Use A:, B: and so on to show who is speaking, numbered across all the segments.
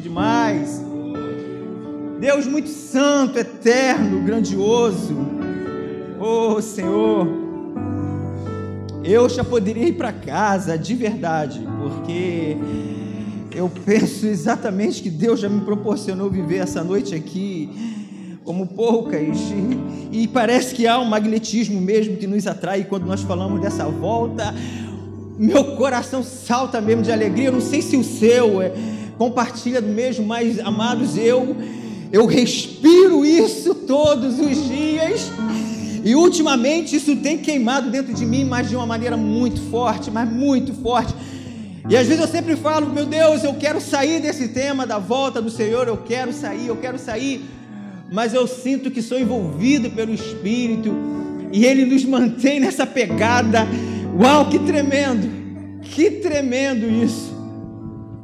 A: demais. Deus muito santo, eterno, grandioso. Oh, Senhor, eu já poderia ir para casa de verdade, porque eu penso exatamente que Deus já me proporcionou viver essa noite aqui como poucas, e, e parece que há um magnetismo mesmo que nos atrai quando nós falamos dessa volta. Meu coração salta mesmo de alegria. Eu não sei se o seu é, compartilha do mesmo, mas amados, eu eu respiro isso todos os dias. E ultimamente isso tem queimado dentro de mim, mas de uma maneira muito forte, mas muito forte. E às vezes eu sempre falo, meu Deus, eu quero sair desse tema da volta do Senhor, eu quero sair, eu quero sair. Mas eu sinto que sou envolvido pelo Espírito e Ele nos mantém nessa pegada. Uau, que tremendo! Que tremendo isso!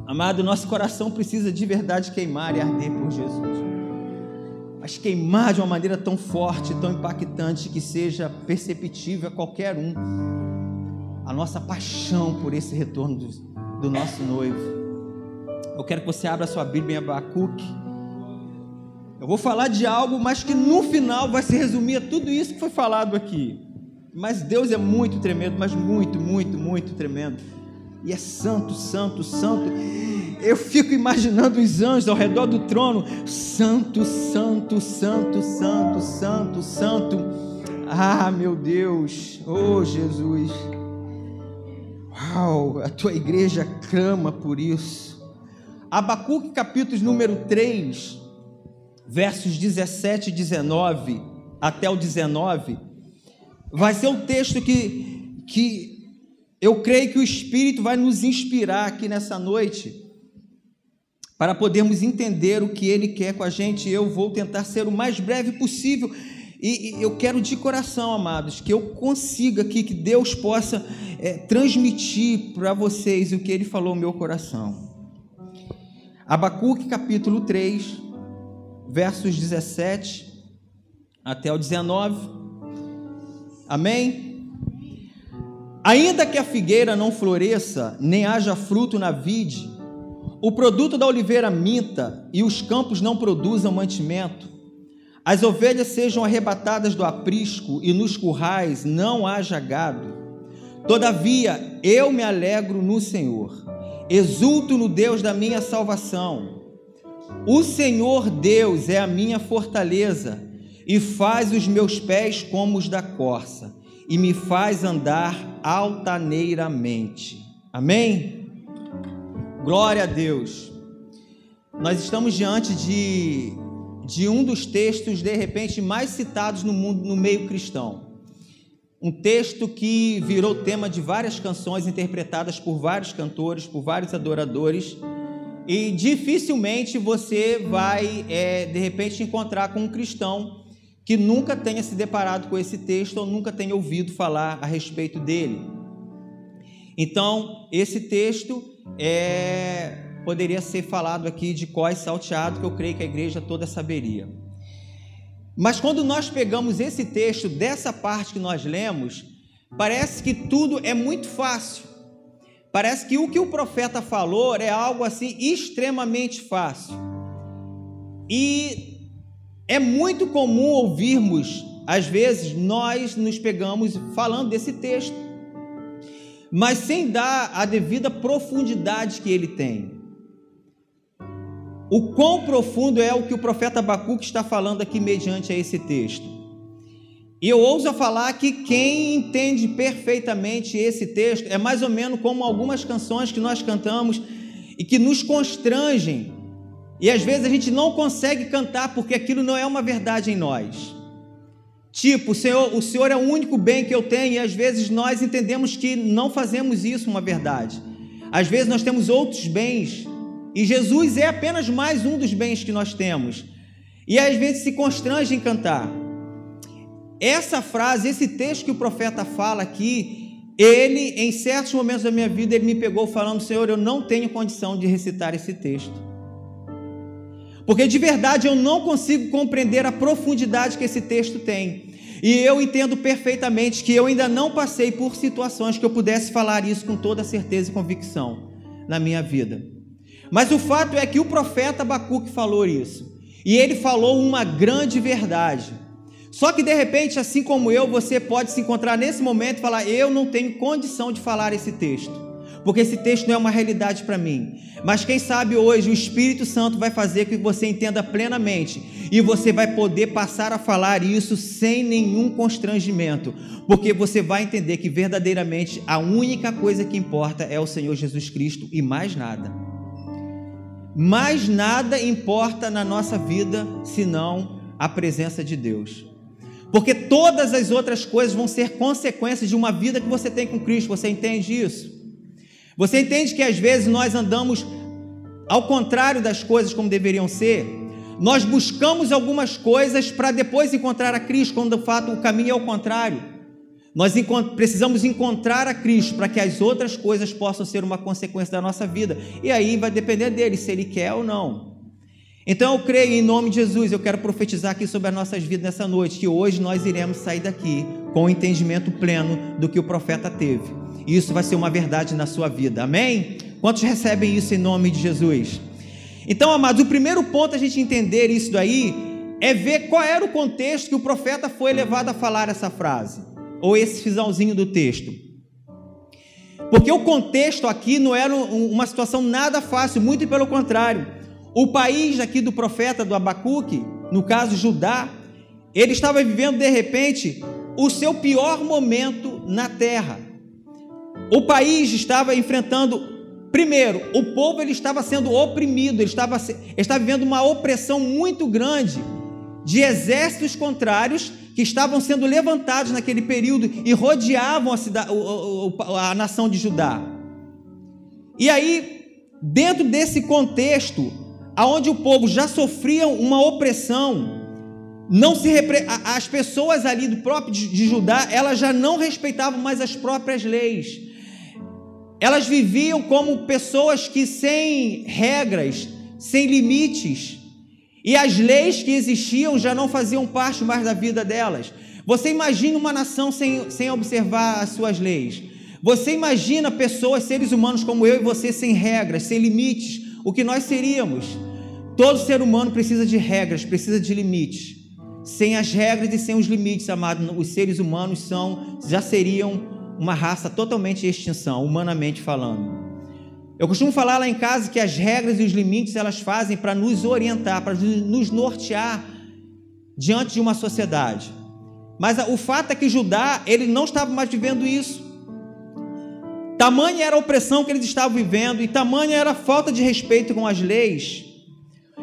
A: Amado, nosso coração precisa de verdade queimar e arder por Jesus mas queimar de uma maneira tão forte, tão impactante, que seja perceptível a qualquer um a nossa paixão por esse retorno do, do nosso noivo. Eu quero que você abra sua Bíblia em Abacuque. Eu vou falar de algo, mas que no final vai se resumir a tudo isso que foi falado aqui. Mas Deus é muito tremendo, mas muito, muito, muito tremendo. E é santo, santo, santo. Eu fico imaginando os anjos ao redor do trono. Santo, santo, santo, santo, santo, santo. Ah, meu Deus. Oh, Jesus. Uau, a tua igreja clama por isso. Abacuque, capítulo número 3, versos 17 e 19 até o 19, vai ser um texto que, que eu creio que o Espírito vai nos inspirar aqui nessa noite para podermos entender o que Ele quer com a gente. Eu vou tentar ser o mais breve possível. E, eu quero de coração, amados, que eu consiga aqui, que Deus possa é, transmitir para vocês o que Ele falou no meu coração. Abacuque capítulo 3, versos 17 até o 19. Amém? Ainda que a figueira não floresça, nem haja fruto na vide, o produto da oliveira minta e os campos não produzam mantimento, as ovelhas sejam arrebatadas do aprisco e nos currais não haja gado. Todavia, eu me alegro no Senhor, exulto no Deus da minha salvação. O Senhor Deus é a minha fortaleza e faz os meus pés como os da corça e me faz andar altaneiramente. Amém? Glória a Deus. Nós estamos diante de, de um dos textos, de repente, mais citados no mundo, no meio cristão. Um texto que virou tema de várias canções interpretadas por vários cantores, por vários adoradores. E dificilmente você vai, é, de repente, encontrar com um cristão que nunca tenha se deparado com esse texto ou nunca tenha ouvido falar a respeito dele. Então, esse texto é, poderia ser falado aqui de cós salteado, que eu creio que a igreja toda saberia. Mas quando nós pegamos esse texto, dessa parte que nós lemos, parece que tudo é muito fácil. Parece que o que o profeta falou é algo assim extremamente fácil. E é muito comum ouvirmos, às vezes, nós nos pegamos falando desse texto mas sem dar a devida profundidade que ele tem. O quão profundo é o que o profeta Abacuque está falando aqui mediante a esse texto. E eu ouso falar que quem entende perfeitamente esse texto é mais ou menos como algumas canções que nós cantamos e que nos constrangem. E às vezes a gente não consegue cantar porque aquilo não é uma verdade em nós. Tipo, o Senhor, o Senhor é o único bem que eu tenho, e às vezes nós entendemos que não fazemos isso uma verdade. Às vezes nós temos outros bens, e Jesus é apenas mais um dos bens que nós temos. E às vezes se constrange em cantar. Essa frase, esse texto que o profeta fala aqui, ele, em certos momentos da minha vida, ele me pegou falando: Senhor, eu não tenho condição de recitar esse texto. Porque de verdade eu não consigo compreender a profundidade que esse texto tem. E eu entendo perfeitamente que eu ainda não passei por situações que eu pudesse falar isso com toda certeza e convicção na minha vida. Mas o fato é que o profeta Abacuque falou isso. E ele falou uma grande verdade. Só que de repente, assim como eu, você pode se encontrar nesse momento e falar: Eu não tenho condição de falar esse texto porque esse texto não é uma realidade para mim. Mas quem sabe hoje o Espírito Santo vai fazer que você entenda plenamente e você vai poder passar a falar isso sem nenhum constrangimento, porque você vai entender que verdadeiramente a única coisa que importa é o Senhor Jesus Cristo e mais nada. Mais nada importa na nossa vida senão a presença de Deus. Porque todas as outras coisas vão ser consequências de uma vida que você tem com Cristo, você entende isso? Você entende que às vezes nós andamos ao contrário das coisas como deveriam ser? Nós buscamos algumas coisas para depois encontrar a Cristo, quando de fato o caminho é o contrário. Nós precisamos encontrar a Cristo para que as outras coisas possam ser uma consequência da nossa vida. E aí vai depender dele, se ele quer ou não. Então eu creio em nome de Jesus, eu quero profetizar aqui sobre as nossas vidas nessa noite, que hoje nós iremos sair daqui com o entendimento pleno do que o profeta teve e isso vai ser uma verdade na sua vida. Amém? Quantos recebem isso em nome de Jesus? Então, amados, o primeiro ponto a gente entender isso daí é ver qual era o contexto que o profeta foi levado a falar essa frase, ou esse finalzinho do texto. Porque o contexto aqui não era uma situação nada fácil, muito pelo contrário. O país aqui do profeta do Abacuque, no caso Judá, ele estava vivendo de repente o seu pior momento na terra. O país estava enfrentando, primeiro, o povo ele estava sendo oprimido, ele estava, ele estava vivendo uma opressão muito grande de exércitos contrários que estavam sendo levantados naquele período e rodeavam a, cidade, a nação de Judá. E aí, dentro desse contexto, aonde o povo já sofria uma opressão, não se repre... as pessoas ali do próprio de Judá, elas já não respeitavam mais as próprias leis. Elas viviam como pessoas que sem regras, sem limites, e as leis que existiam já não faziam parte mais da vida delas. Você imagina uma nação sem, sem observar as suas leis. Você imagina pessoas, seres humanos como eu e você, sem regras, sem limites, o que nós seríamos. Todo ser humano precisa de regras, precisa de limites. Sem as regras e sem os limites, amado, os seres humanos são, já seriam uma raça totalmente de extinção, humanamente falando. Eu costumo falar lá em casa que as regras e os limites elas fazem para nos orientar, para nos nortear diante de uma sociedade. Mas o fato é que Judá, ele não estava mais vivendo isso. Tamanha era a opressão que eles estavam vivendo e tamanha era a falta de respeito com as leis.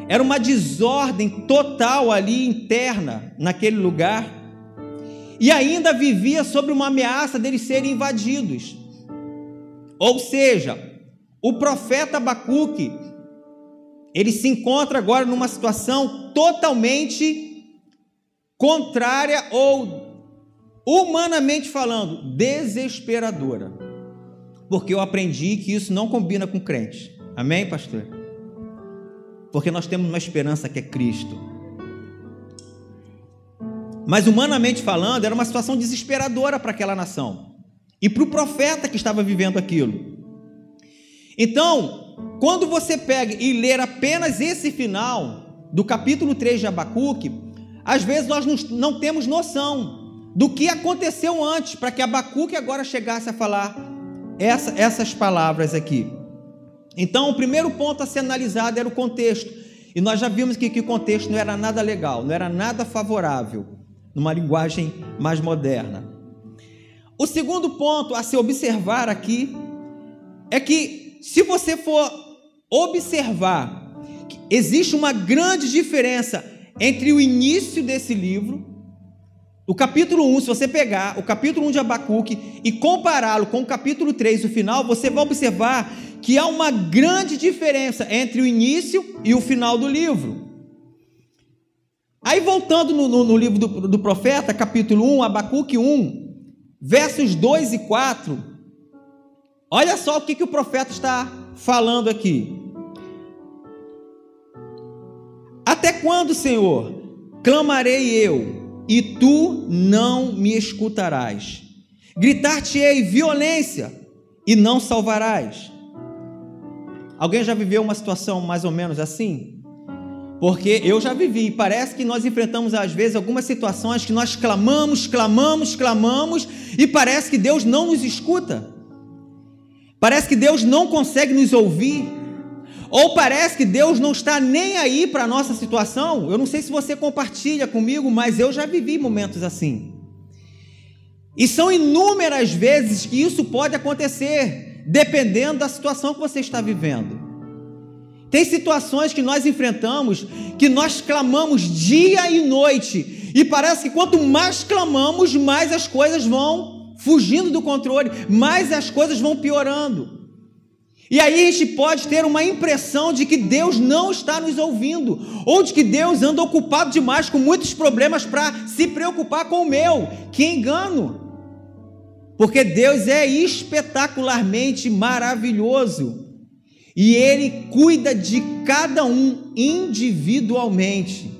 A: Era uma desordem total ali interna naquele lugar e ainda vivia sobre uma ameaça deles serem invadidos. Ou seja, o profeta Abacuque, ele se encontra agora numa situação totalmente contrária ou humanamente falando, desesperadora. Porque eu aprendi que isso não combina com crente. Amém, pastor? Porque nós temos uma esperança que é Cristo. Mas humanamente falando, era uma situação desesperadora para aquela nação e para o profeta que estava vivendo aquilo. Então, quando você pega e ler apenas esse final do capítulo 3 de Abacuque, às vezes nós não temos noção do que aconteceu antes para que Abacuque agora chegasse a falar essa, essas palavras aqui. Então, o primeiro ponto a ser analisado era o contexto. E nós já vimos que, que o contexto não era nada legal, não era nada favorável numa linguagem mais moderna. O segundo ponto a se observar aqui é que, se você for observar, existe uma grande diferença entre o início desse livro, o capítulo 1, se você pegar o capítulo 1 de Abacuque e compará-lo com o capítulo 3, o final, você vai observar que há uma grande diferença entre o início e o final do livro. Aí voltando no, no, no livro do, do, profeta, capítulo 1, Abacuque 1, versos 2 e 4, olha só o que, que o profeta está falando aqui. Até quando, Senhor, clamarei eu, e tu não me escutarás? Gritar-te-ei violência, e não salvarás. Alguém já viveu uma situação mais ou menos assim? Porque eu já vivi, parece que nós enfrentamos às vezes algumas situações que nós clamamos, clamamos, clamamos e parece que Deus não nos escuta. Parece que Deus não consegue nos ouvir. Ou parece que Deus não está nem aí para a nossa situação. Eu não sei se você compartilha comigo, mas eu já vivi momentos assim. E são inúmeras vezes que isso pode acontecer, dependendo da situação que você está vivendo. Tem situações que nós enfrentamos que nós clamamos dia e noite, e parece que quanto mais clamamos, mais as coisas vão fugindo do controle, mais as coisas vão piorando. E aí a gente pode ter uma impressão de que Deus não está nos ouvindo, ou de que Deus anda ocupado demais com muitos problemas para se preocupar com o meu. Que engano! Porque Deus é espetacularmente maravilhoso e Ele cuida de cada um individualmente.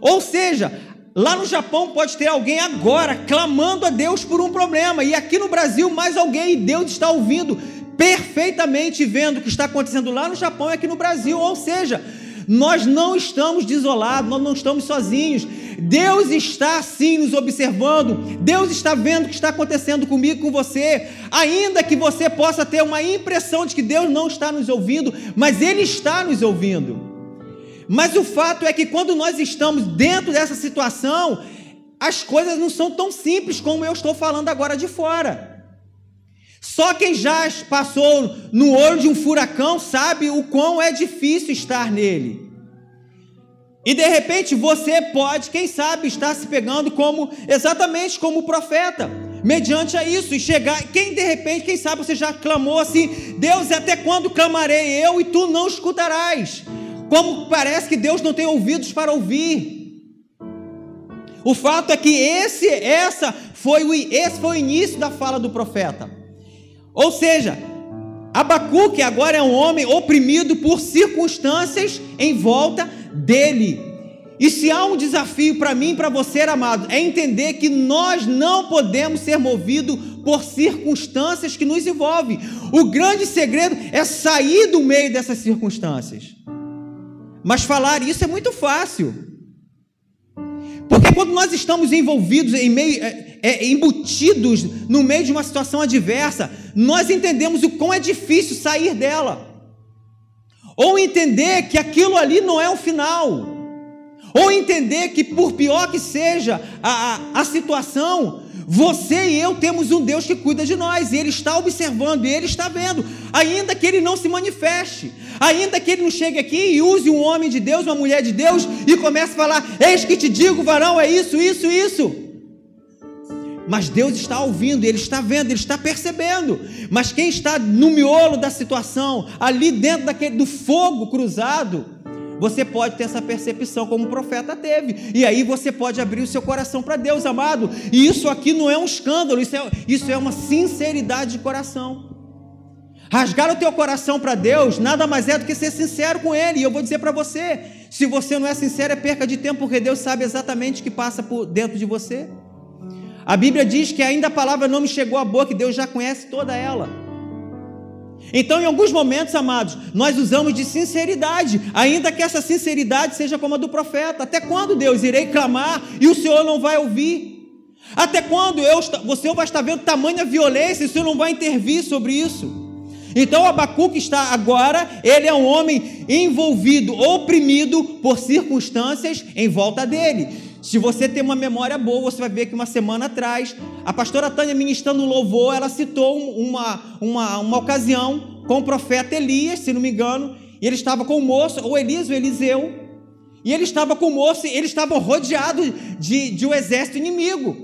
A: Ou seja, lá no Japão pode ter alguém agora clamando a Deus por um problema, e aqui no Brasil mais alguém, e Deus está ouvindo perfeitamente, vendo o que está acontecendo lá no Japão e aqui no Brasil. Ou seja, nós não estamos desolados, nós não estamos sozinhos. Deus está sim nos observando, Deus está vendo o que está acontecendo comigo com você, ainda que você possa ter uma impressão de que Deus não está nos ouvindo, mas Ele está nos ouvindo. Mas o fato é que quando nós estamos dentro dessa situação, as coisas não são tão simples como eu estou falando agora de fora. Só quem já passou no olho de um furacão sabe o quão é difícil estar nele. E de repente você pode, quem sabe, estar se pegando como exatamente como o profeta, mediante a isso e chegar, quem de repente, quem sabe você já clamou assim: "Deus, até quando clamarei eu e tu não escutarás?" Como parece que Deus não tem ouvidos para ouvir. O fato é que esse essa foi o esse foi o início da fala do profeta. Ou seja, Abacuque agora é um homem oprimido por circunstâncias em volta dele. E se há um desafio para mim e para você, amado, é entender que nós não podemos ser movidos por circunstâncias que nos envolvem. O grande segredo é sair do meio dessas circunstâncias. Mas falar isso é muito fácil. Porque quando nós estamos envolvidos em meio, é, é, embutidos no meio de uma situação adversa, nós entendemos o quão é difícil sair dela. Ou entender que aquilo ali não é o final. Ou entender que, por pior que seja a, a, a situação, você e eu temos um Deus que cuida de nós, e Ele está observando, e Ele está vendo, ainda que Ele não se manifeste, ainda que Ele não chegue aqui e use um homem de Deus, uma mulher de Deus, e comece a falar: Eis que te digo, varão, é isso, isso, isso. Mas Deus está ouvindo, Ele está vendo, Ele está percebendo. Mas quem está no miolo da situação, ali dentro daquele, do fogo cruzado, você pode ter essa percepção como o profeta teve. E aí você pode abrir o seu coração para Deus, amado. E isso aqui não é um escândalo, isso é, isso é uma sinceridade de coração. Rasgar o teu coração para Deus nada mais é do que ser sincero com Ele. E eu vou dizer para você: se você não é sincero, é perca de tempo, porque Deus sabe exatamente o que passa por dentro de você. A Bíblia diz que ainda a palavra não me chegou à boca, que Deus já conhece toda ela. Então, em alguns momentos, amados, nós usamos de sinceridade, ainda que essa sinceridade seja como a do profeta. Até quando, Deus, irei clamar e o Senhor não vai ouvir? Até quando eu, você vai estar vendo tamanha violência e o Senhor não vai intervir sobre isso? Então, Abacuque está agora, ele é um homem envolvido, oprimido por circunstâncias em volta dele. Se você tem uma memória boa, você vai ver que uma semana atrás, a pastora Tânia ministrando louvor, ela citou uma, uma, uma ocasião com o profeta Elias, se não me engano, e ele estava com o moço, ou Elias ou Eliseu, e ele estava com o moço, e ele estava rodeado de, de um exército inimigo.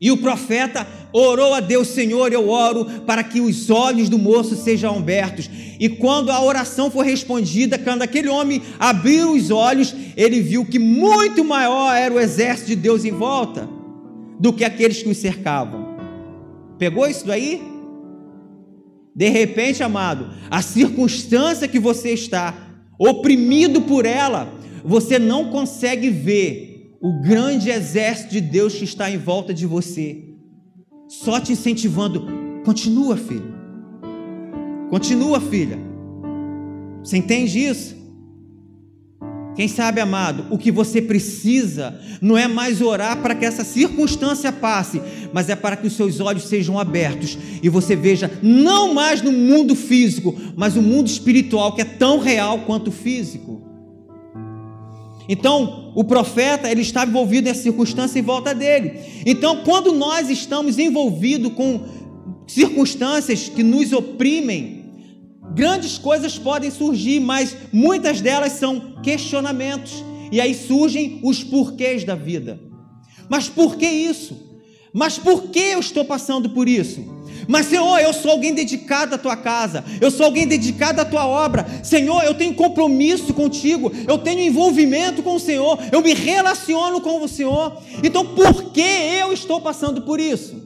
A: E o profeta orou a Deus, Senhor, eu oro para que os olhos do moço sejam abertos. E quando a oração foi respondida, quando aquele homem abriu os olhos, ele viu que muito maior era o exército de Deus em volta do que aqueles que os cercavam. Pegou isso daí? De repente, amado, a circunstância que você está oprimido por ela, você não consegue ver o grande exército de Deus que está em volta de você só te incentivando. Continua, filho. Continua, filha. Você entende isso? Quem sabe, amado, o que você precisa não é mais orar para que essa circunstância passe, mas é para que os seus olhos sejam abertos e você veja não mais no mundo físico, mas o mundo espiritual que é tão real quanto o físico. Então, o profeta, ele estava envolvido nessa circunstância em volta dele. Então, quando nós estamos envolvidos com circunstâncias que nos oprimem, Grandes coisas podem surgir, mas muitas delas são questionamentos. E aí surgem os porquês da vida. Mas por que isso? Mas por que eu estou passando por isso? Mas Senhor, eu sou alguém dedicado à tua casa, eu sou alguém dedicado à tua obra. Senhor, eu tenho compromisso contigo, eu tenho envolvimento com o Senhor, eu me relaciono com o Senhor. Então, por que eu estou passando por isso?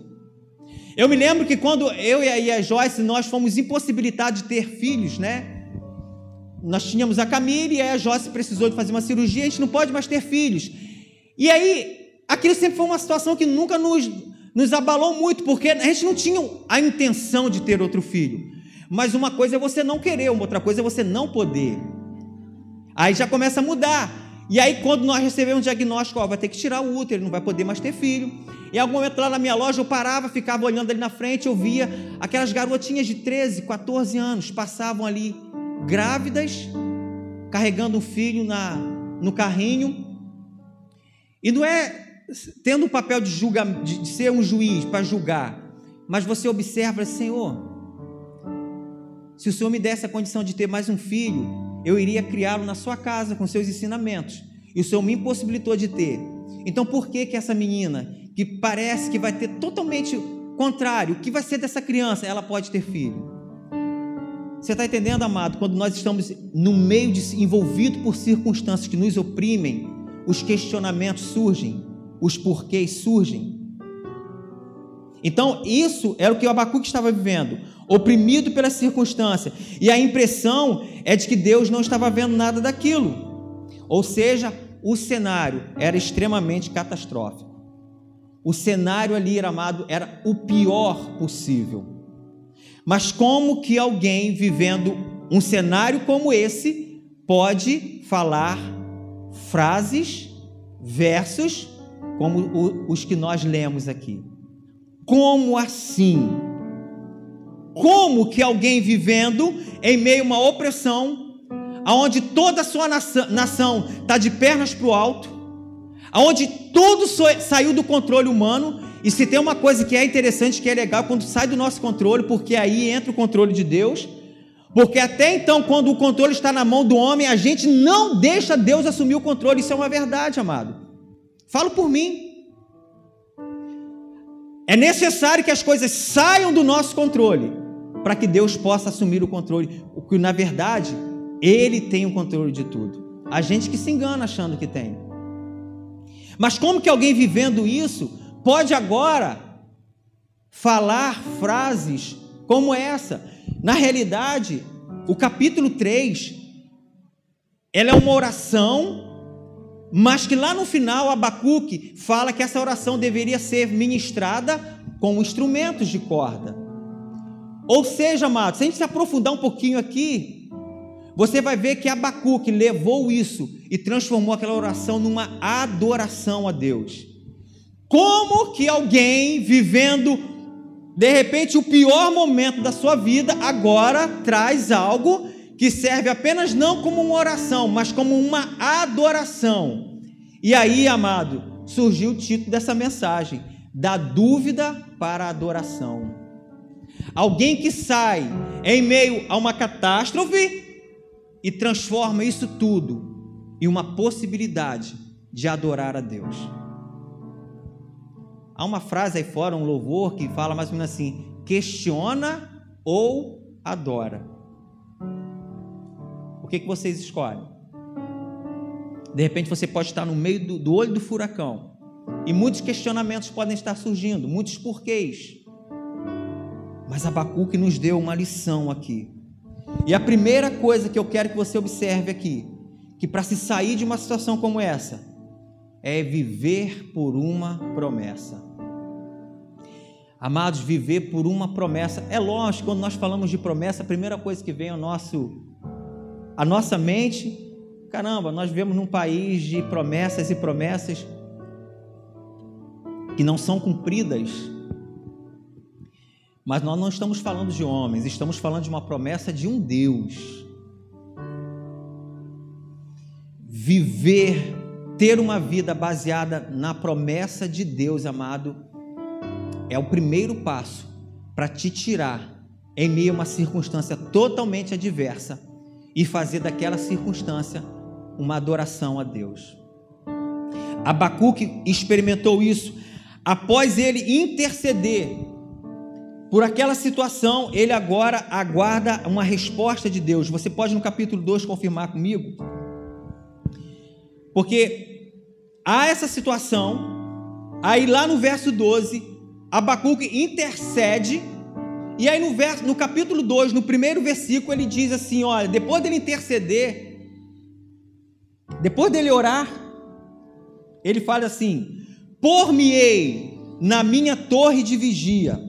A: Eu me lembro que quando eu e a Joyce nós fomos impossibilitados de ter filhos, né? Nós tínhamos a Camille e a Joyce precisou de fazer uma cirurgia, a gente não pode mais ter filhos. E aí, aquilo sempre foi uma situação que nunca nos, nos abalou muito, porque a gente não tinha a intenção de ter outro filho. Mas uma coisa é você não querer, uma outra coisa é você não poder. Aí já começa a mudar. E aí, quando nós recebemos um diagnóstico, ó, vai ter que tirar o útero, não vai poder mais ter filho. Em algum momento lá na minha loja, eu parava, ficava olhando ali na frente, eu via aquelas garotinhas de 13, 14 anos, passavam ali grávidas, carregando um filho na, no carrinho. E não é tendo o papel de, julga, de, ser um juiz para julgar, mas você observa, Senhor, se o Senhor me desse a condição de ter mais um filho, eu iria criá-lo na sua casa com seus ensinamentos. E o Senhor me impossibilitou de ter. Então, por que que essa menina, que parece que vai ter totalmente contrário, o que vai ser dessa criança? Ela pode ter filho. Você está entendendo, amado? Quando nós estamos no meio de envolvido por circunstâncias que nos oprimem, os questionamentos surgem, os porquês surgem. Então, isso era o que o Abacuque estava vivendo oprimido pela circunstância. E a impressão é de que Deus não estava vendo nada daquilo. Ou seja, o cenário era extremamente catastrófico. O cenário ali, amado, era o pior possível. Mas como que alguém vivendo um cenário como esse pode falar frases, versos como os que nós lemos aqui? Como assim? Como que alguém vivendo em meio a uma opressão, aonde toda a sua nação está de pernas para o alto, aonde tudo saiu do controle humano, e se tem uma coisa que é interessante, que é legal, quando sai do nosso controle, porque aí entra o controle de Deus, porque até então, quando o controle está na mão do homem, a gente não deixa Deus assumir o controle, isso é uma verdade, amado. Falo por mim. É necessário que as coisas saiam do nosso controle para que Deus possa assumir o controle, o que na verdade ele tem o controle de tudo. A gente que se engana achando que tem. Mas como que alguém vivendo isso pode agora falar frases como essa? Na realidade, o capítulo 3 ela é uma oração, mas que lá no final Abacuque fala que essa oração deveria ser ministrada com instrumentos de corda. Ou seja, amados, se a gente se aprofundar um pouquinho aqui, você vai ver que Abacuque levou isso e transformou aquela oração numa adoração a Deus. Como que alguém vivendo de repente o pior momento da sua vida agora traz algo que serve apenas não como uma oração, mas como uma adoração. E aí, amado, surgiu o título dessa mensagem: da dúvida para a adoração. Alguém que sai em meio a uma catástrofe e transforma isso tudo em uma possibilidade de adorar a Deus. Há uma frase aí fora, um louvor, que fala mais ou menos assim: questiona ou adora. O que, que vocês escolhem? De repente você pode estar no meio do, do olho do furacão e muitos questionamentos podem estar surgindo, muitos porquês. Mas Abacuque nos deu uma lição aqui. E a primeira coisa que eu quero que você observe aqui, que para se sair de uma situação como essa, é viver por uma promessa. Amados, viver por uma promessa. É lógico, quando nós falamos de promessa, a primeira coisa que vem ao nosso a nossa mente, caramba, nós vivemos num país de promessas e promessas que não são cumpridas. Mas nós não estamos falando de homens, estamos falando de uma promessa de um Deus. Viver, ter uma vida baseada na promessa de Deus, amado, é o primeiro passo para te tirar em meio a uma circunstância totalmente adversa e fazer daquela circunstância uma adoração a Deus. Abacuque experimentou isso após ele interceder por aquela situação, ele agora aguarda uma resposta de Deus. Você pode no capítulo 2 confirmar comigo? Porque há essa situação, aí lá no verso 12, Abacuque intercede, e aí no, verso, no capítulo 2, no primeiro versículo, ele diz assim: olha, depois dele interceder, depois dele orar, ele fala assim: Por-me-ei na minha torre de vigia,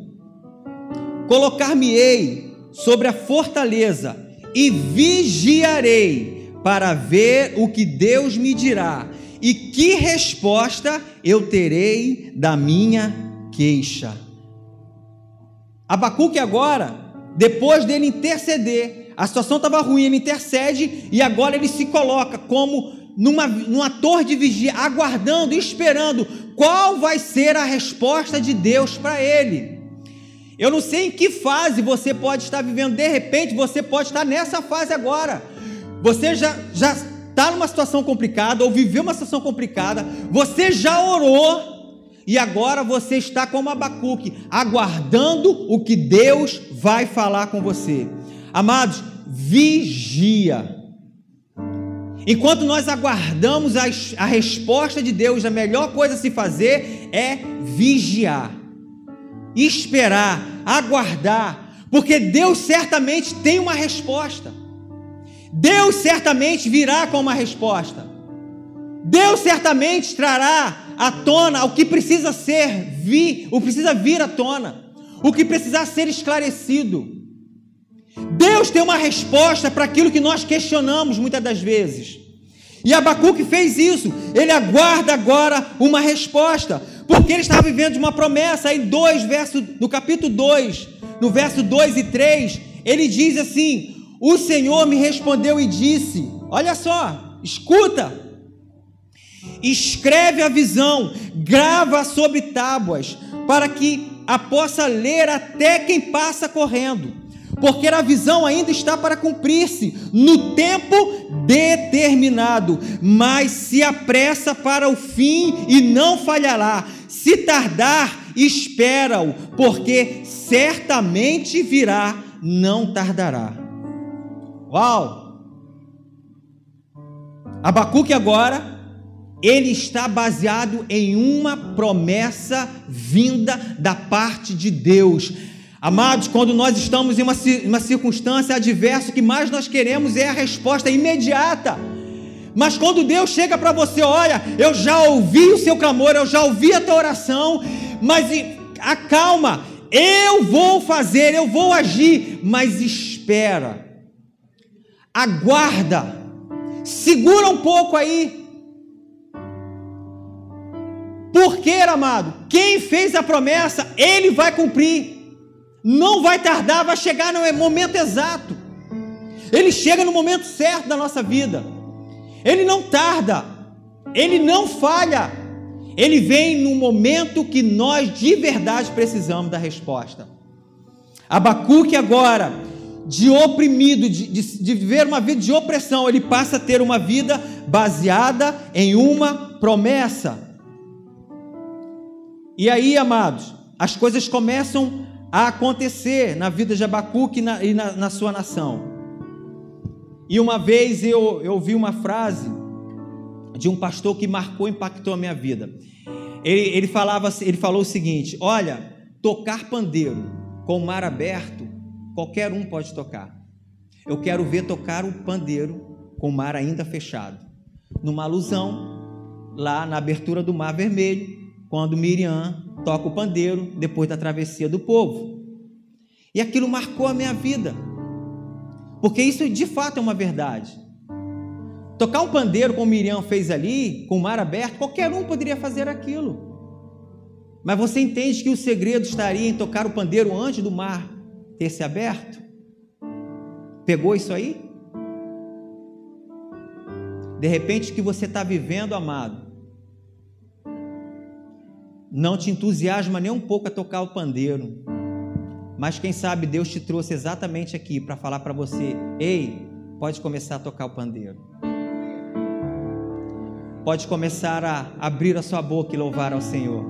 A: colocar-me-ei sobre a fortaleza e vigiarei para ver o que Deus me dirá e que resposta eu terei da minha queixa. Abacuque agora, depois dele interceder, a situação estava ruim, ele intercede e agora ele se coloca como numa, numa torre de vigia, aguardando, esperando qual vai ser a resposta de Deus para ele. Eu não sei em que fase você pode estar vivendo, de repente você pode estar nessa fase agora. Você já já está numa situação complicada ou viveu uma situação complicada, você já orou e agora você está como Abacuque, aguardando o que Deus vai falar com você. Amados, vigia. Enquanto nós aguardamos a, a resposta de Deus, a melhor coisa a se fazer é vigiar, esperar, aguardar, porque Deus certamente tem uma resposta. Deus certamente virá com uma resposta. Deus certamente trará à tona o que precisa ser vir, o precisa vir à tona, o que precisa ser esclarecido. Deus tem uma resposta para aquilo que nós questionamos muitas das vezes. E Abacuque fez isso. Ele aguarda agora uma resposta, porque ele estava vivendo de uma promessa. Em dois versos, no capítulo 2, no verso 2 e 3, ele diz assim: O Senhor me respondeu e disse: Olha só, escuta. Escreve a visão, grava sobre tábuas, para que a possa ler até quem passa correndo porque a visão ainda está para cumprir-se no tempo determinado, mas se apressa para o fim e não falhará. Se tardar, espera-o, porque certamente virá, não tardará. Uau! Abacuque agora, ele está baseado em uma promessa vinda da parte de Deus Amados, quando nós estamos em uma, uma circunstância adversa, o que mais nós queremos é a resposta imediata. Mas quando Deus chega para você, olha, eu já ouvi o seu clamor, eu já ouvi a tua oração, mas acalma, eu vou fazer, eu vou agir, mas espera, aguarda, segura um pouco aí. Porque, amado, quem fez a promessa, ele vai cumprir. Não vai tardar, vai chegar no momento exato. Ele chega no momento certo da nossa vida. Ele não tarda. Ele não falha. Ele vem no momento que nós de verdade precisamos da resposta. Abacuque agora, de oprimido, de, de, de viver uma vida de opressão, ele passa a ter uma vida baseada em uma promessa. E aí, amados, as coisas começam a acontecer na vida de Abacuque e na, e na, na sua nação. E uma vez eu, ouvi uma frase de um pastor que marcou e impactou a minha vida. Ele, ele, falava, ele falou o seguinte: Olha, tocar pandeiro com o mar aberto, qualquer um pode tocar. Eu quero ver tocar o pandeiro com o mar ainda fechado. Numa alusão, lá na abertura do Mar Vermelho, quando Miriam toca o pandeiro depois da travessia do povo. E aquilo marcou a minha vida. Porque isso de fato é uma verdade. Tocar um pandeiro, como Miriam fez ali, com o mar aberto, qualquer um poderia fazer aquilo. Mas você entende que o segredo estaria em tocar o pandeiro antes do mar ter se aberto? Pegou isso aí? De repente, o que você está vivendo, amado, não te entusiasma nem um pouco a tocar o pandeiro. Mas quem sabe Deus te trouxe exatamente aqui para falar para você: ei, pode começar a tocar o pandeiro. Pode começar a abrir a sua boca e louvar ao Senhor.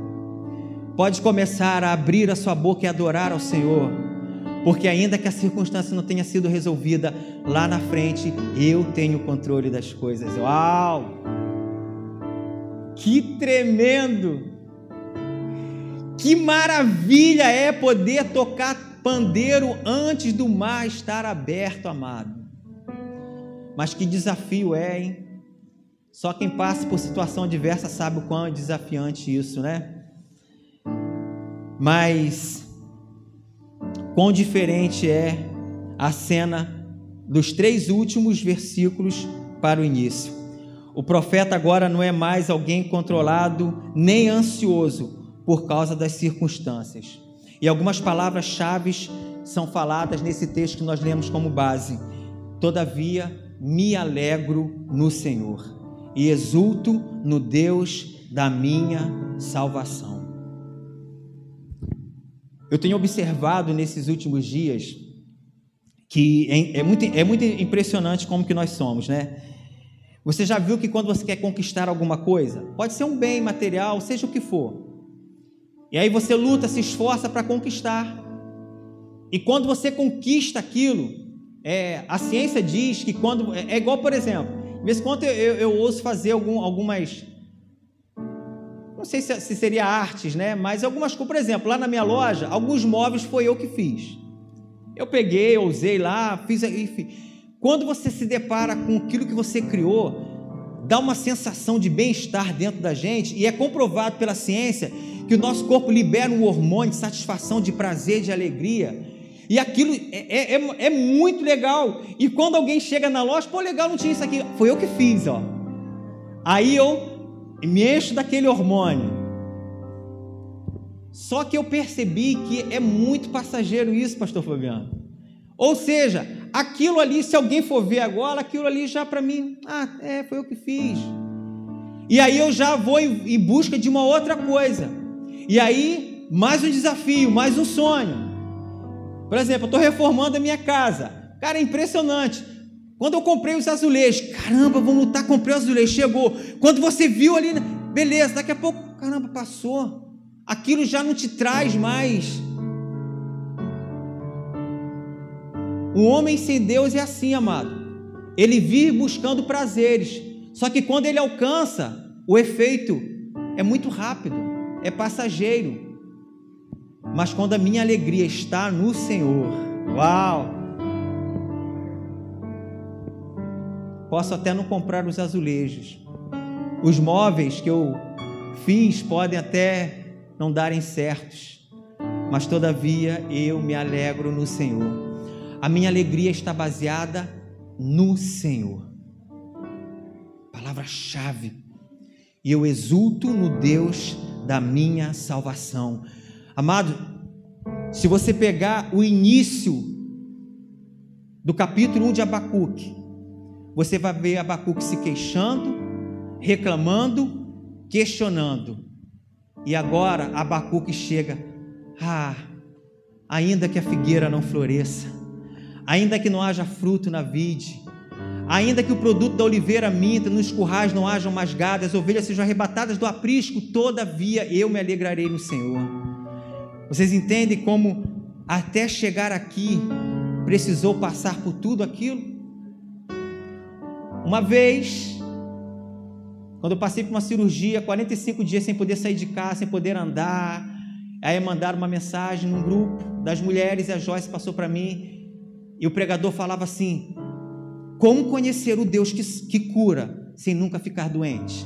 A: Pode começar a abrir a sua boca e adorar ao Senhor. Porque ainda que a circunstância não tenha sido resolvida, lá na frente eu tenho o controle das coisas. Uau! Que tremendo! Que maravilha é poder tocar pandeiro antes do mar estar aberto, amado. Mas que desafio é, hein? Só quem passa por situação adversa sabe o quão é desafiante isso, né? Mas quão diferente é a cena dos três últimos versículos para o início. O profeta agora não é mais alguém controlado nem ansioso, por causa das circunstâncias. E algumas palavras-chave são faladas nesse texto que nós lemos como base. Todavia, me alegro no Senhor e exulto no Deus da minha salvação. Eu tenho observado nesses últimos dias que é, é muito, é muito impressionante como que nós somos, né? Você já viu que quando você quer conquistar alguma coisa, pode ser um bem material, seja o que for, e aí você luta, se esforça para conquistar. E quando você conquista aquilo, é, a ciência diz que quando. É, é igual, por exemplo, de vez em quando eu, eu, eu ouço fazer algum, algumas. Não sei se, se, seria artes, né? Mas algumas coisas, por exemplo, lá na minha loja, alguns móveis foi eu que fiz. Eu peguei, eu usei lá, fiz. Enfim. Quando você se depara com aquilo que você criou, dá uma sensação de bem-estar dentro da gente, e é comprovado pela ciência que o nosso corpo libera um hormônio de satisfação, de prazer, de alegria. E aquilo é, é, é, é muito legal. E quando alguém chega na loja, pô, legal, não tinha isso aqui. Foi eu que fiz, ó. Aí eu me encho daquele hormônio. Só que eu percebi que é muito passageiro isso, pastor Fabiano. Ou seja, aquilo ali, se alguém for ver agora, aquilo ali já para mim, ah, é, foi eu que fiz. E aí eu já vou em, em busca de uma outra coisa. E aí, mais um desafio, mais um sonho. Por exemplo, eu estou reformando a minha casa. Cara, é impressionante. Quando eu comprei os azulejos, caramba, vamos lutar, comprei os azulejos, chegou. Quando você viu ali, beleza, daqui a pouco, caramba, passou. Aquilo já não te traz mais O homem sem Deus é assim, amado. Ele vive buscando prazeres. Só que quando ele alcança, o efeito é muito rápido, é passageiro. Mas quando a minha alegria está no Senhor, uau! Posso até não comprar os azulejos. Os móveis que eu fiz podem até não darem certos, mas todavia eu me alegro no Senhor. A minha alegria está baseada no Senhor. Palavra-chave. E eu exulto no Deus da minha salvação. Amado, se você pegar o início do capítulo 1 de Abacuque, você vai ver Abacuque se queixando, reclamando, questionando. E agora Abacuque chega, ah, ainda que a figueira não floresça, ainda que não haja fruto na vide, ainda que o produto da oliveira minta, nos currais não hajam mais gado, as ovelhas sejam arrebatadas do aprisco, todavia eu me alegrarei no Senhor. Vocês entendem como até chegar aqui precisou passar por tudo aquilo? Uma vez, quando eu passei por uma cirurgia, 45 dias sem poder sair de casa, sem poder andar, aí mandaram uma mensagem num grupo das mulheres e a Joyce passou para mim e o pregador falava assim: como conhecer o Deus que, que cura sem nunca ficar doente?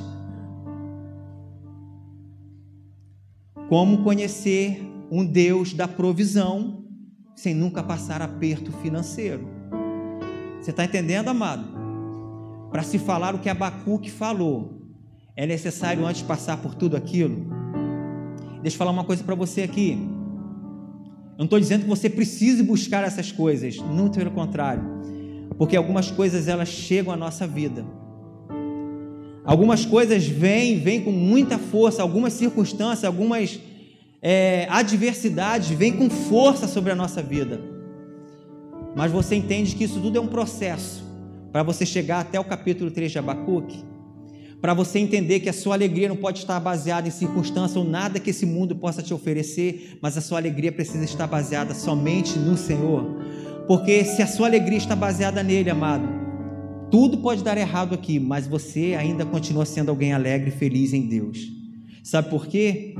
A: Como conhecer um Deus da provisão sem nunca passar aperto financeiro? Você está entendendo, amado? Para se falar o que Abacuque falou, é necessário antes passar por tudo aquilo. Deixa eu falar uma coisa para você aqui. Eu não estou dizendo que você precise buscar essas coisas, não pelo contrário, porque algumas coisas elas chegam à nossa vida. Algumas coisas vêm, vêm com muita força, algumas circunstâncias, algumas é, adversidades vêm com força sobre a nossa vida. Mas você entende que isso tudo é um processo para você chegar até o capítulo 3 de Abacuque, para você entender que a sua alegria não pode estar baseada em circunstância ou nada que esse mundo possa te oferecer, mas a sua alegria precisa estar baseada somente no Senhor. Porque se a sua alegria está baseada nele, amado, tudo pode dar errado aqui, mas você ainda continua sendo alguém alegre e feliz em Deus. Sabe por quê?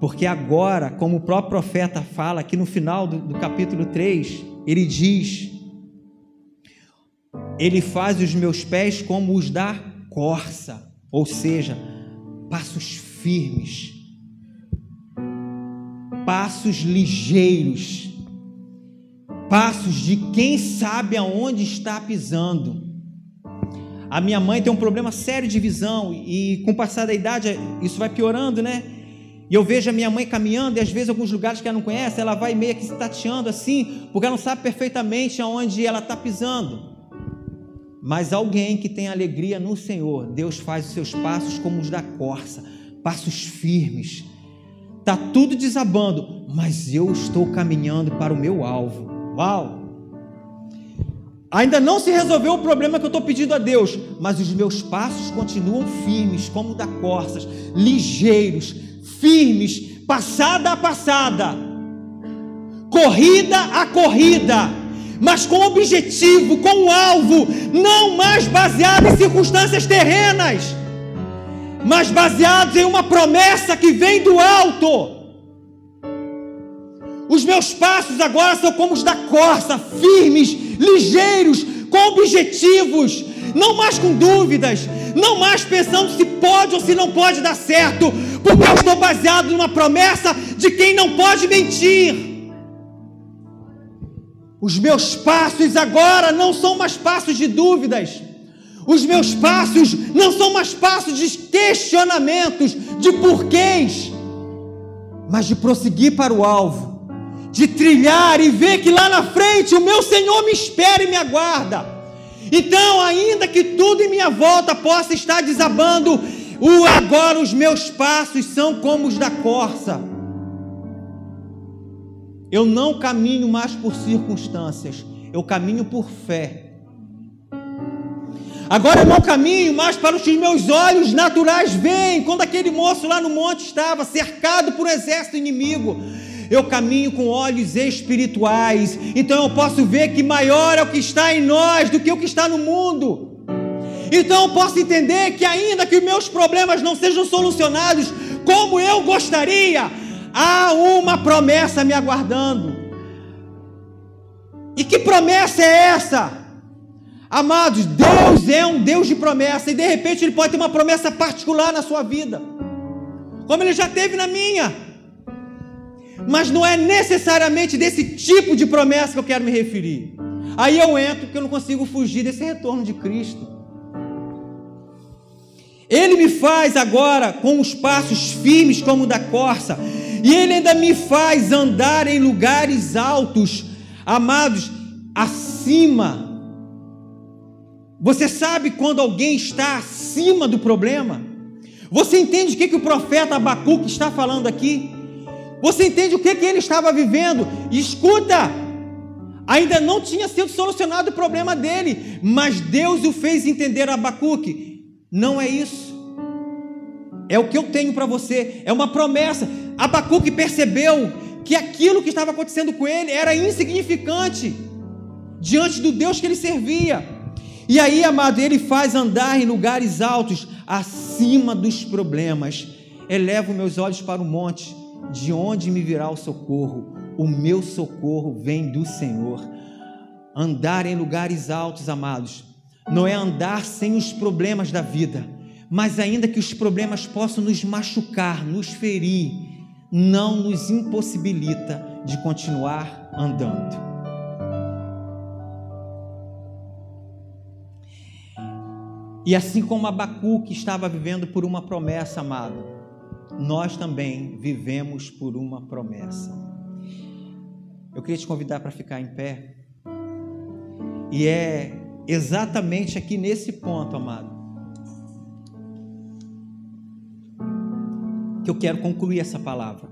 A: Porque agora, como o próprio profeta fala aqui no final do, do capítulo 3, ele diz: Ele faz os meus pés como os da corça, ou seja, passos firmes, passos ligeiros, passos de quem sabe aonde está pisando. A minha mãe tem um problema sério de visão e com o passar da idade isso vai piorando, né? E eu vejo a minha mãe caminhando, e às vezes alguns lugares que ela não conhece, ela vai meio que se tateando assim, porque ela não sabe perfeitamente aonde ela está pisando. Mas alguém que tem alegria no Senhor, Deus faz os seus passos como os da corça, passos firmes. Está tudo desabando, mas eu estou caminhando para o meu alvo. Uau! Ainda não se resolveu o problema que eu estou pedindo a Deus, mas os meus passos continuam firmes, como da corças, ligeiros, firmes, passada a passada, corrida a corrida, mas com objetivo, com alvo, não mais baseado em circunstâncias terrenas, mas baseados em uma promessa que vem do alto. Os meus passos agora são como os da corça, firmes, ligeiros, com objetivos, não mais com dúvidas, não mais pensando se pode ou se não pode dar certo, porque eu estou baseado numa promessa de quem não pode mentir. Os meus passos agora não são mais passos de dúvidas. Os meus passos não são mais passos de questionamentos, de porquês, mas de prosseguir para o alvo, de trilhar e ver que lá na frente o meu Senhor me espera e me aguarda. Então, ainda que tudo em minha volta possa estar desabando, o agora os meus passos são como os da corça. Eu não caminho mais por circunstâncias, eu caminho por fé. Agora eu não caminho mais para os meus olhos naturais veem, quando aquele moço lá no monte estava cercado por um exército inimigo eu caminho com olhos espirituais, então eu posso ver que maior é o que está em nós do que o que está no mundo. Então eu posso entender que, ainda que meus problemas não sejam solucionados como eu gostaria, há uma promessa me aguardando. E que promessa é essa? Amados, Deus é um Deus de promessa, e de repente Ele pode ter uma promessa particular na sua vida, como Ele já teve na minha mas não é necessariamente desse tipo de promessa que eu quero me referir. Aí eu entro porque eu não consigo fugir desse retorno de Cristo. Ele me faz agora com os passos firmes como o da corça, e ele ainda me faz andar em lugares altos, amados, acima. Você sabe quando alguém está acima do problema? Você entende o que, que o profeta Abacuque está falando aqui? Você entende o que, que ele estava vivendo? escuta, ainda não tinha sido solucionado o problema dele, mas Deus o fez entender Abacuque. Não é isso. É o que eu tenho para você, é uma promessa. Abacuque percebeu que aquilo que estava acontecendo com ele era insignificante diante do Deus que ele servia. E aí, amado, ele faz andar em lugares altos, acima dos problemas. Elevo meus olhos para o monte de onde me virá o socorro? O meu socorro vem do Senhor. Andar em lugares altos, amados, não é andar sem os problemas da vida, mas ainda que os problemas possam nos machucar, nos ferir, não nos impossibilita de continuar andando. E assim como Abacuque estava vivendo por uma promessa, amado, nós também vivemos por uma promessa. Eu queria te convidar para ficar em pé. E é exatamente aqui nesse ponto, amado, que eu quero concluir essa palavra.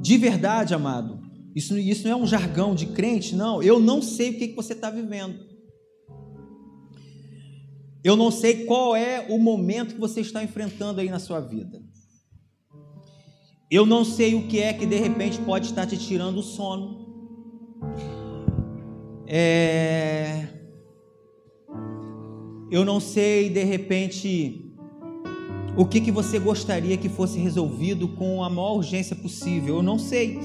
A: De verdade, amado, isso, isso não é um jargão de crente, não. Eu não sei o que, que você está vivendo. Eu não sei qual é o momento que você está enfrentando aí na sua vida. Eu não sei o que é que de repente pode estar te tirando o sono. É... Eu não sei de repente o que, que você gostaria que fosse resolvido com a maior urgência possível. Eu não sei.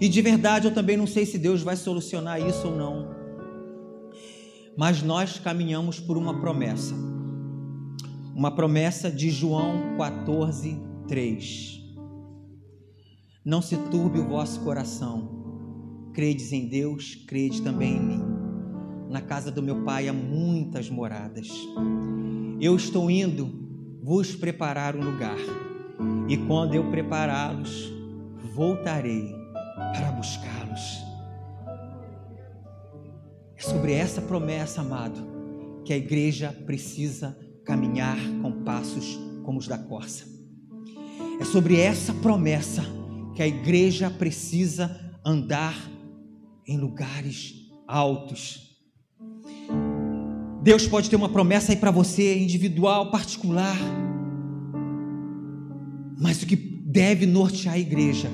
A: E de verdade eu também não sei se Deus vai solucionar isso ou não. Mas nós caminhamos por uma promessa. Uma promessa de João 14, 3. Não se turbe o vosso coração. Credes em Deus, crede também em mim. Na casa do meu pai há muitas moradas. Eu estou indo vos preparar um lugar. E quando eu prepará-los, voltarei para buscá-los. Sobre essa promessa, amado, que a igreja precisa caminhar com passos como os da corça. É sobre essa promessa que a igreja precisa andar em lugares altos. Deus pode ter uma promessa aí para você, individual, particular. Mas o que deve nortear a igreja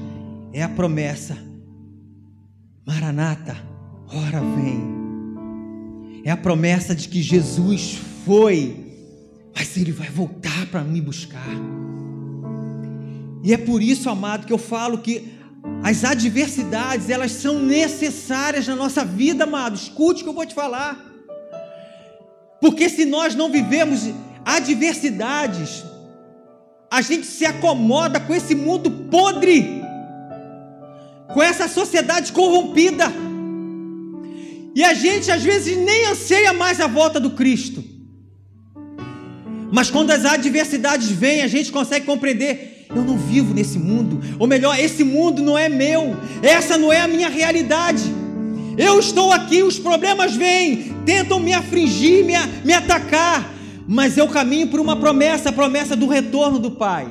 A: é a promessa: Maranata, ora vem. É a promessa de que Jesus foi, mas ele vai voltar para me buscar. E é por isso, amado, que eu falo que as adversidades, elas são necessárias na nossa vida, amado. Escute o que eu vou te falar. Porque se nós não vivemos adversidades, a gente se acomoda com esse mundo podre, com essa sociedade corrompida. E a gente às vezes nem anseia mais a volta do Cristo. Mas quando as adversidades vêm, a gente consegue compreender: eu não vivo nesse mundo, ou melhor, esse mundo não é meu, essa não é a minha realidade. Eu estou aqui, os problemas vêm, tentam me afligir, me, me atacar, mas eu caminho por uma promessa, a promessa do retorno do Pai.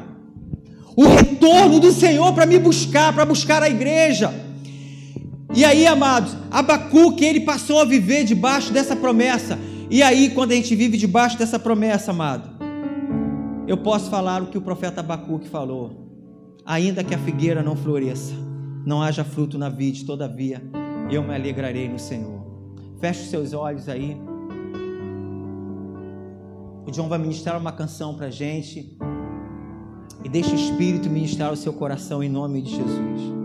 A: O retorno do Senhor para me buscar, para buscar a igreja. E aí, amados, Abacuque, ele passou a viver debaixo dessa promessa. E aí, quando a gente vive debaixo dessa promessa, amado, eu posso falar o que o profeta Abacuque falou. Ainda que a figueira não floresça, não haja fruto na vide, todavia eu me alegrarei no Senhor. Feche os seus olhos aí. O John vai ministrar uma canção para gente. E deixe o Espírito ministrar o seu coração em nome de Jesus.